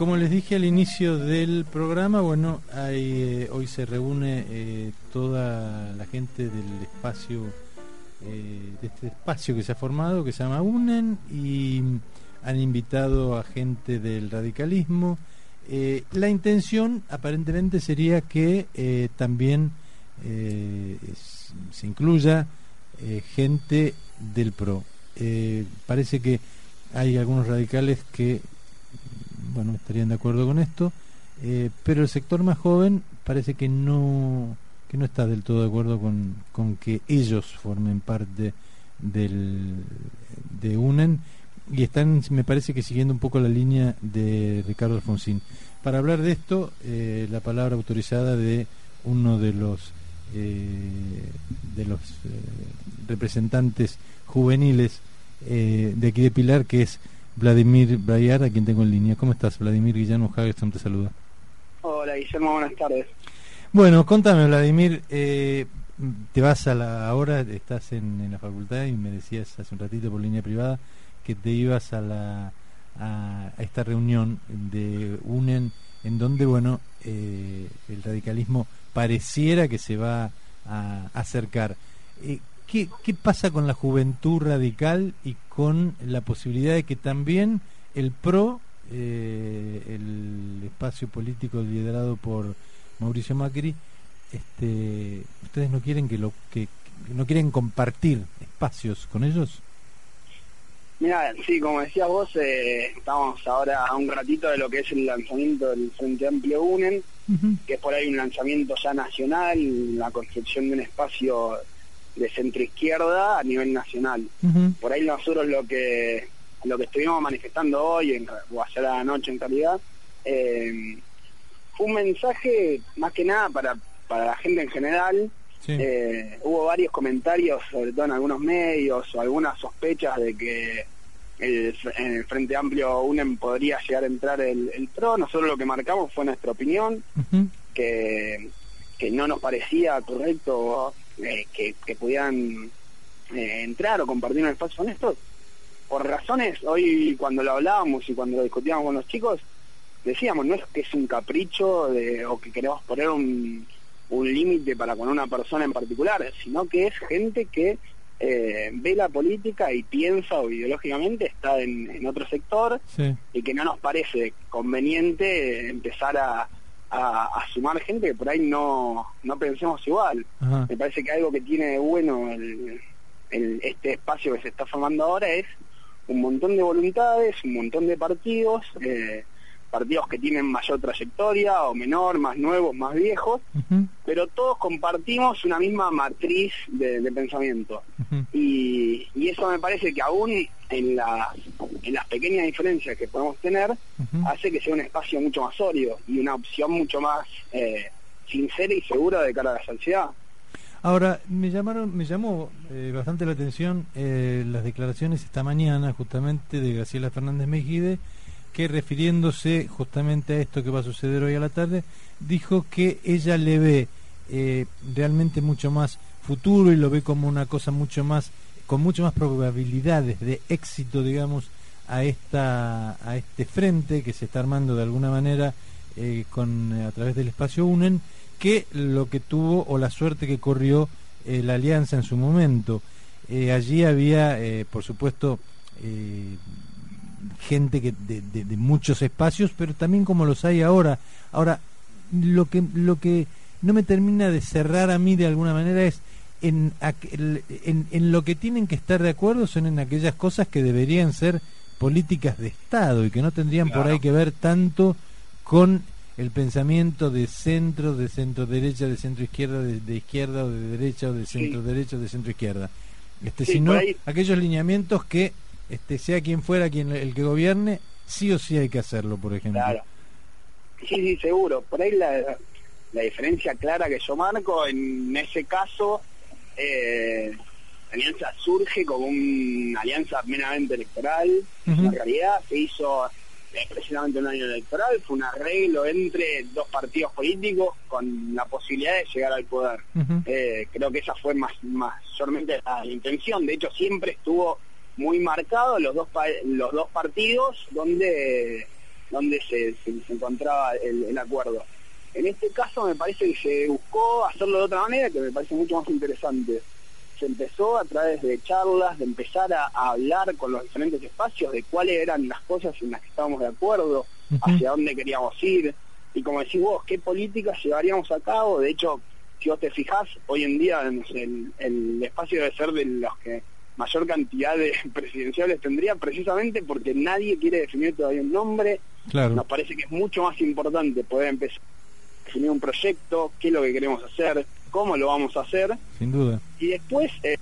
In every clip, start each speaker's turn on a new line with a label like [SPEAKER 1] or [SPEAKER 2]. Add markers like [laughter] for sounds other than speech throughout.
[SPEAKER 1] Como les dije al inicio del programa, bueno, eh, hoy se reúne eh, toda la gente del espacio, eh, de este espacio que se ha formado, que se llama UNEN, y han invitado a gente del radicalismo. La intención aparentemente sería que también se incluya gente del PRO. Parece que hay algunos radicales que bueno, estarían de acuerdo con esto, eh, pero el sector más joven parece que no que no está del todo de acuerdo con, con que ellos formen parte del de UNEN y están, me parece que siguiendo un poco la línea de Ricardo Alfonsín. Para hablar de esto, eh, la palabra autorizada de uno de los eh, de los representantes juveniles de aquí de Pilar, que es Vladimir Brayar, a quien tengo en línea. ¿Cómo estás, Vladimir? Guillermo Hagerson te saluda.
[SPEAKER 2] Hola Guillermo, buenas tardes.
[SPEAKER 1] Bueno, contame, Vladimir, eh, te vas a la ahora, estás en, en la facultad y me decías hace un ratito por línea privada que te ibas a la a, a esta reunión de UNEN en donde, bueno, eh, el radicalismo pareciera que se va a acercar. Eh, ¿qué, ¿Qué pasa con la juventud radical y con la posibilidad de que también el PRO, eh, el espacio político liderado por Mauricio Macri, este, ustedes no quieren que lo que que no quieren compartir espacios con ellos?
[SPEAKER 2] Mira, sí, como decías vos, eh, estamos ahora a un ratito de lo que es el lanzamiento del Frente Amplio UNEN, que es por ahí un lanzamiento ya nacional, la construcción de un espacio de centro izquierda a nivel nacional. Por ahí nosotros lo que lo que estuvimos manifestando hoy, en, o ayer a la noche en realidad, eh, fue un mensaje más que nada para, para la gente en general.
[SPEAKER 1] Sí.
[SPEAKER 2] Eh, hubo varios comentarios, sobre todo en algunos medios, o algunas sospechas de que el, en el Frente Amplio UNEM podría llegar a entrar el, el PRO. Nosotros lo que marcamos fue nuestra opinión, que, que no nos parecía correcto eh, que, que pudieran eh, entrar o compartir un espacio con estos. Por razones, hoy cuando lo hablábamos y cuando lo discutíamos con los chicos, decíamos, no es que es un capricho de, o que queremos poner un, un límite para con una persona en particular, sino que es gente que eh, ve la política y piensa o ideológicamente está en, en otro sector
[SPEAKER 1] Sí.
[SPEAKER 2] y que no nos parece conveniente empezar a, a- a sumar gente que por ahí no, no pensemos igual.
[SPEAKER 1] Ajá.
[SPEAKER 2] Me parece que algo que tiene de bueno el, el- este espacio que se está formando ahora es un montón de voluntades, un montón de partidos, eh, partidos que tienen mayor trayectoria o menor, más nuevos, más viejos, pero todos compartimos una misma matriz de, de pensamiento. Y, y eso me parece que aún en, las en las pequeñas diferencias que podemos tener, hace que sea un espacio mucho más sólido y una opción mucho más eh, sincera y segura de cara a la sociedad.
[SPEAKER 1] Ahora, me llamaron, me llamó eh, bastante la atención eh, las declaraciones esta mañana justamente de Graciela Fernández Mejide, que refiriéndose justamente a esto que va a suceder hoy a la tarde, dijo que ella le ve eh, realmente mucho más futuro y lo ve como una cosa mucho más, con mucho más probabilidades de éxito, digamos, a esta, a este frente que se está armando de alguna manera eh, con a través del espacio UNEN que lo que tuvo o la suerte que corrió eh, la alianza en su momento. Eh, allí había, eh, por supuesto, eh, gente que de, de- de muchos espacios, pero también como los hay ahora. Ahora, lo que lo que no me termina de cerrar a mí de alguna manera es en, aquel- en, en lo que tienen que estar de acuerdo son en aquellas cosas que deberían ser políticas de Estado y que no tendrían por ahí que ver tanto con el pensamiento de centro, de centro derecha, de centro izquierda, de, de izquierda o de derecha o de centro derecha o de centro izquierda. Este,
[SPEAKER 2] Sí,
[SPEAKER 1] sino
[SPEAKER 2] ahí-
[SPEAKER 1] aquellos lineamientos que este, sea quien fuera quien el que gobierne sí o sí hay que hacerlo, por ejemplo.
[SPEAKER 2] Claro. Sí, sí, seguro. Por ahí la, la diferencia clara que yo marco, en ese caso, eh, alianza surge como una alianza meramente electoral.
[SPEAKER 1] Ujú.
[SPEAKER 2] En realidad se hizo eh, precisamente un año electoral, fue un arreglo entre dos partidos políticos con la posibilidad de llegar al poder. Eh, creo que esa fue más mayormente la intención. De hecho, siempre estuvo muy marcado los dos pa- los dos partidos donde donde se, se- se encontraba el, el acuerdo. En este caso me parece que se buscó hacerlo de otra manera que me parece mucho más interesante. Se empezó a través de charlas, de empezar a, a hablar con los diferentes espacios de cuáles eran las cosas en las que estábamos de acuerdo,
[SPEAKER 1] Ujú.
[SPEAKER 2] hacia dónde queríamos ir, y como decís vos, qué políticas llevaríamos a cabo. De hecho, si vos te fijás, hoy en día el, el espacio debe ser de los que mayor cantidad de [laughs] presidenciales tendría, precisamente porque nadie quiere definir todavía un nombre.
[SPEAKER 1] Claro.
[SPEAKER 2] Nos parece que es mucho más importante poder empezar a definir un proyecto, qué es lo que queremos hacer, cómo lo vamos a hacer,
[SPEAKER 1] Sin duda.
[SPEAKER 2] y después, eh,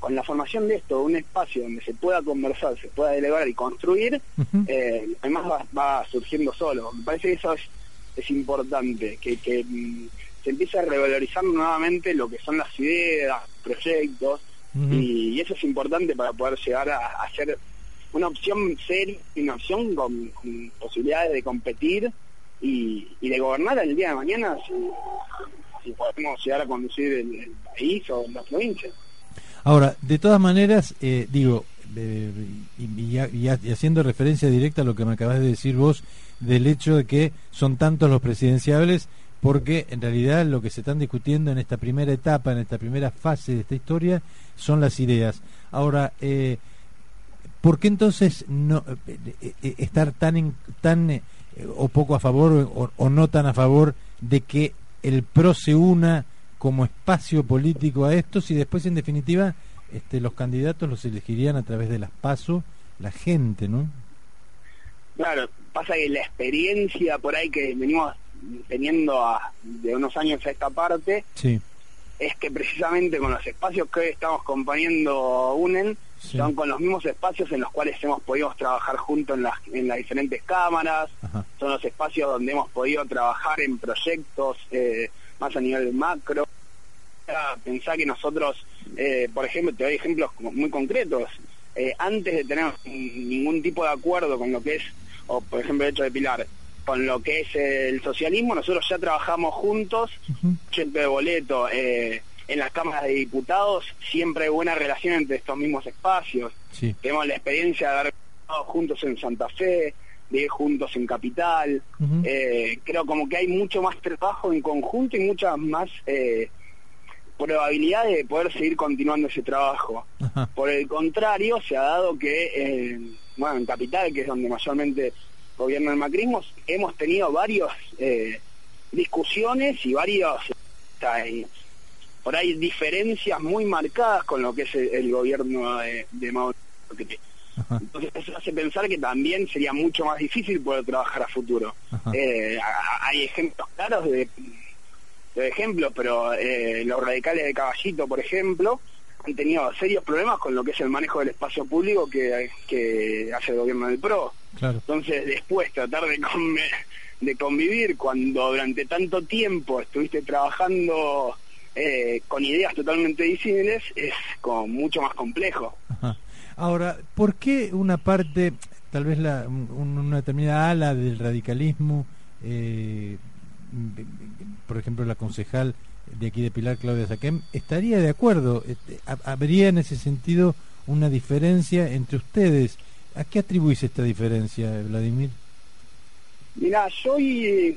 [SPEAKER 2] con la formación de esto, un espacio donde se pueda conversar, se pueda delegar y construir, eh, además va, va surgiendo solo. Me parece que eso es, es importante, que, que mm, se empiece a revalorizar nuevamente lo que son las ideas, proyectos, y, y eso es importante para poder llegar a, a ser una opción seria, una opción con, con posibilidades de competir y, y de gobernar el día de mañana si podemos llegar a conducir el, país o la provincia.
[SPEAKER 1] Ahora, de todas maneras, eh, digo, eh, y, haciendo referencia directa a lo que me acabas de decir vos, del hecho de que son tantos los presidenciables, porque en realidad lo que se están discutiendo en esta primera etapa, en esta primera fase de esta historia, son las ideas. Ahora, eh, ¿por qué entonces no estar tan tan o poco a favor o no tan a favor de que el PRO se una como espacio político a estos y después en definitiva este, los candidatos los elegirían a través de las PASO la gente, ¿no?
[SPEAKER 2] Claro, pasa que la experiencia por ahí que venimos teniendo a- de unos años a esta parte
[SPEAKER 1] Sí,
[SPEAKER 2] es que precisamente con los espacios que hoy estamos componiendo UNEN,
[SPEAKER 1] Sí.
[SPEAKER 2] son con los mismos espacios en los cuales hemos podido trabajar juntos en las, en las diferentes cámaras,
[SPEAKER 1] ajá,
[SPEAKER 2] son los espacios donde hemos podido trabajar en proyectos eh, más a nivel macro. Pensá que nosotros, eh, por ejemplo, te doy ejemplos muy concretos, eh, antes de tener ningún tipo de acuerdo con lo que es, o por ejemplo el hecho de Pilar, con lo que es el socialismo, nosotros ya trabajamos juntos,
[SPEAKER 1] ujú,
[SPEAKER 2] gente de boleto, eh, en las cámaras de diputados, siempre hay buena relación entre estos mismos espacios
[SPEAKER 1] sí,
[SPEAKER 2] tenemos la experiencia de haber trabajado juntos en Santa Fe, de ir juntos en Capital. Eh, creo como que hay mucho más trabajo en conjunto y muchas más eh, probabilidades de poder seguir continuando ese trabajo. Por el contrario, se ha dado que, eh, bueno, en Capital, que es donde mayormente gobierna el macrismo, hemos tenido varias discusiones y varios, eh, por ahí diferencias muy marcadas con lo que es el, el gobierno de, de
[SPEAKER 1] ajá,
[SPEAKER 2] Entonces eso hace pensar que también sería mucho más difícil poder trabajar a futuro. Eh, hay ejemplos claros de, de ejemplos, pero eh, los radicales de Caballito, por ejemplo, han tenido serios problemas con lo que es el manejo del espacio público que, que hace el gobierno del PRO.
[SPEAKER 1] claro,
[SPEAKER 2] Entonces después tratar de, conve- de convivir cuando durante tanto tiempo estuviste trabajando eh, con ideas totalmente disímiles es como mucho más complejo.
[SPEAKER 1] ajá. Ahora, ¿por qué una parte, tal vez la, un- una determinada ala del radicalismo, eh, por ejemplo la concejal de aquí de Pilar, Claudia Saquem, estaría de acuerdo? Este, ha- ¿Habría en ese sentido una diferencia entre ustedes? ¿A qué atribuís esta diferencia, Vladimir?
[SPEAKER 2] Mira, yo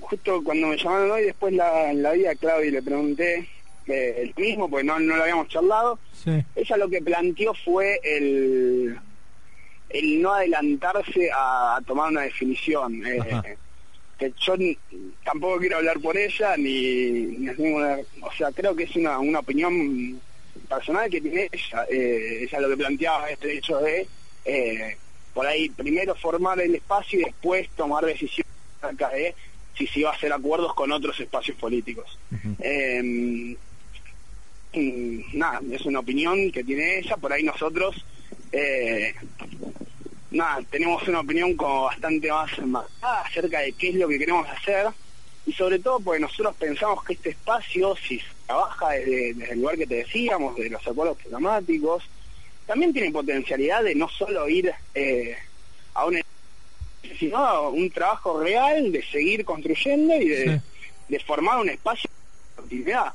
[SPEAKER 2] justo cuando me llamaron hoy, después la, la vi a Claudia y le pregunté el mismo, porque no, no lo habíamos charlado.
[SPEAKER 1] Sí,
[SPEAKER 2] Ella lo que planteó fue el, el no adelantarse a, a tomar una definición. eh, que yo ni- tampoco quiero hablar por ella, ni, ni ninguna- o sea, creo que es una, una opinión personal que tiene ella. Eh, ella lo que planteaba este hecho de, eh, por ahí, primero formar el espacio y después tomar decisiones acerca de si se iba a hacer acuerdos con otros espacios políticos. Eh, mm, nada, es una opinión que tiene ella, por ahí nosotros eh, nada, tenemos una opinión como bastante más marcada acerca de qué es lo que queremos hacer y sobre todo porque nosotros pensamos que este espacio, si se trabaja desde, desde el lugar que te decíamos, de los acuerdos programáticos, también tiene potencialidad de no solo ir eh, a un sino a un trabajo real de seguir construyendo y de,
[SPEAKER 1] Sí.
[SPEAKER 2] de formar un espacio de continuidad.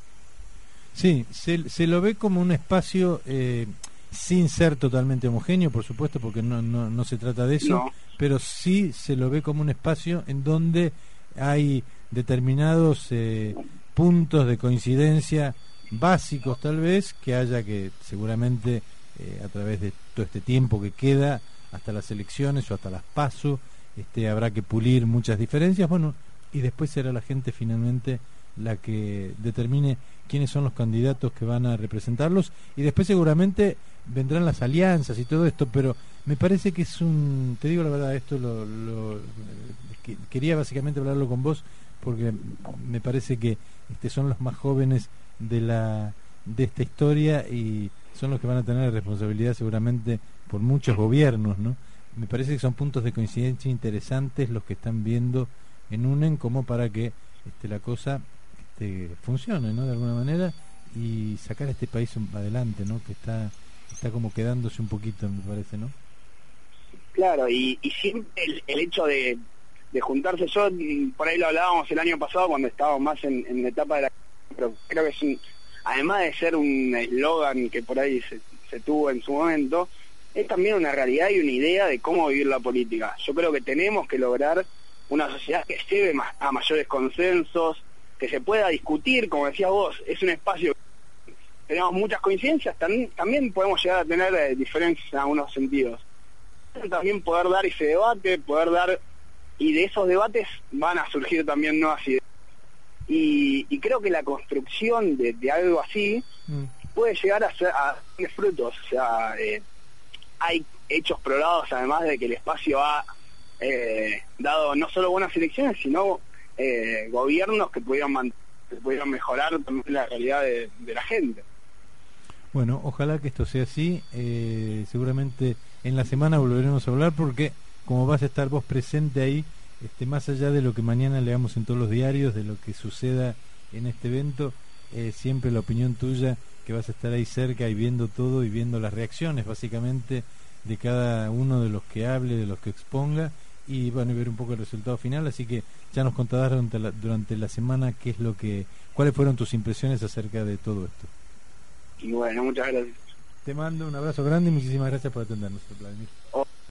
[SPEAKER 1] Sí, se, se lo ve como un espacio eh, sin ser totalmente homogéneo, por supuesto, porque no, no, no se trata de eso,
[SPEAKER 2] No.
[SPEAKER 1] pero sí se lo ve como un espacio en donde hay determinados eh, puntos de coincidencia básicos tal vez que haya que seguramente eh, a través de todo este tiempo que queda hasta las elecciones o hasta las paso este habrá que pulir muchas diferencias bueno y después será la gente finalmente la que determine quiénes son los candidatos que van a representarlos y después seguramente vendrán las alianzas y todo esto pero me parece que es un te digo la verdad esto lo, lo- que- quería básicamente hablarlo con vos porque me parece que este, son los más jóvenes de la de esta historia y son los que van a tener la responsabilidad seguramente por muchos gobiernos, ¿no? Me parece que son puntos de coincidencia interesantes los que están viendo en UNEN como para que este, la cosa este, funcione, ¿no? De alguna manera y sacar a este país adelante, ¿no? Que está está como quedándose un poquito, me parece, ¿no?
[SPEAKER 2] Claro, y, y siempre el, el hecho de, juntarse, yo por ahí lo hablábamos el año pasado cuando estábamos más en, la etapa de la... Pero creo que es un, además de ser un eslogan que por ahí se, se tuvo en su momento, es también una realidad y una idea de cómo vivir la política. Yo creo que tenemos que lograr una sociedad que lleve a mayores consensos, que se pueda discutir, como decías vos, es un espacio tenemos muchas coincidencias, también, también podemos llegar a tener eh, diferencias en algunos sentidos también poder dar ese debate, poder dar, y de esos debates van a surgir también nuevas ideas. Y, y creo que la construcción de, de algo así
[SPEAKER 1] Mm.
[SPEAKER 2] puede llegar a ser a frutos. O sea, eh, hay hechos probados además de que el espacio ha eh, dado no solo buenas elecciones, sino eh, gobiernos que pudieron, man- que mejorar también la realidad de, la gente.
[SPEAKER 1] Bueno, ojalá que esto sea así. Eh, seguramente en la semana volveremos a hablar porque como vas a estar vos presente ahí, este, más allá de lo que mañana leamos en todos los diarios, de lo que suceda en este evento, siempre la opinión tuya, que vas a estar ahí cerca y viendo todo y viendo las reacciones básicamente de cada uno de los que hable, de los que exponga y bueno, y ver un poco el resultado final, así que ya nos contarás durante la, durante la semana qué es lo que, cuáles fueron tus impresiones acerca de todo esto.
[SPEAKER 2] Y bueno, muchas gracias.
[SPEAKER 1] Te mando un abrazo grande y muchísimas gracias por atendernos, Vladimir.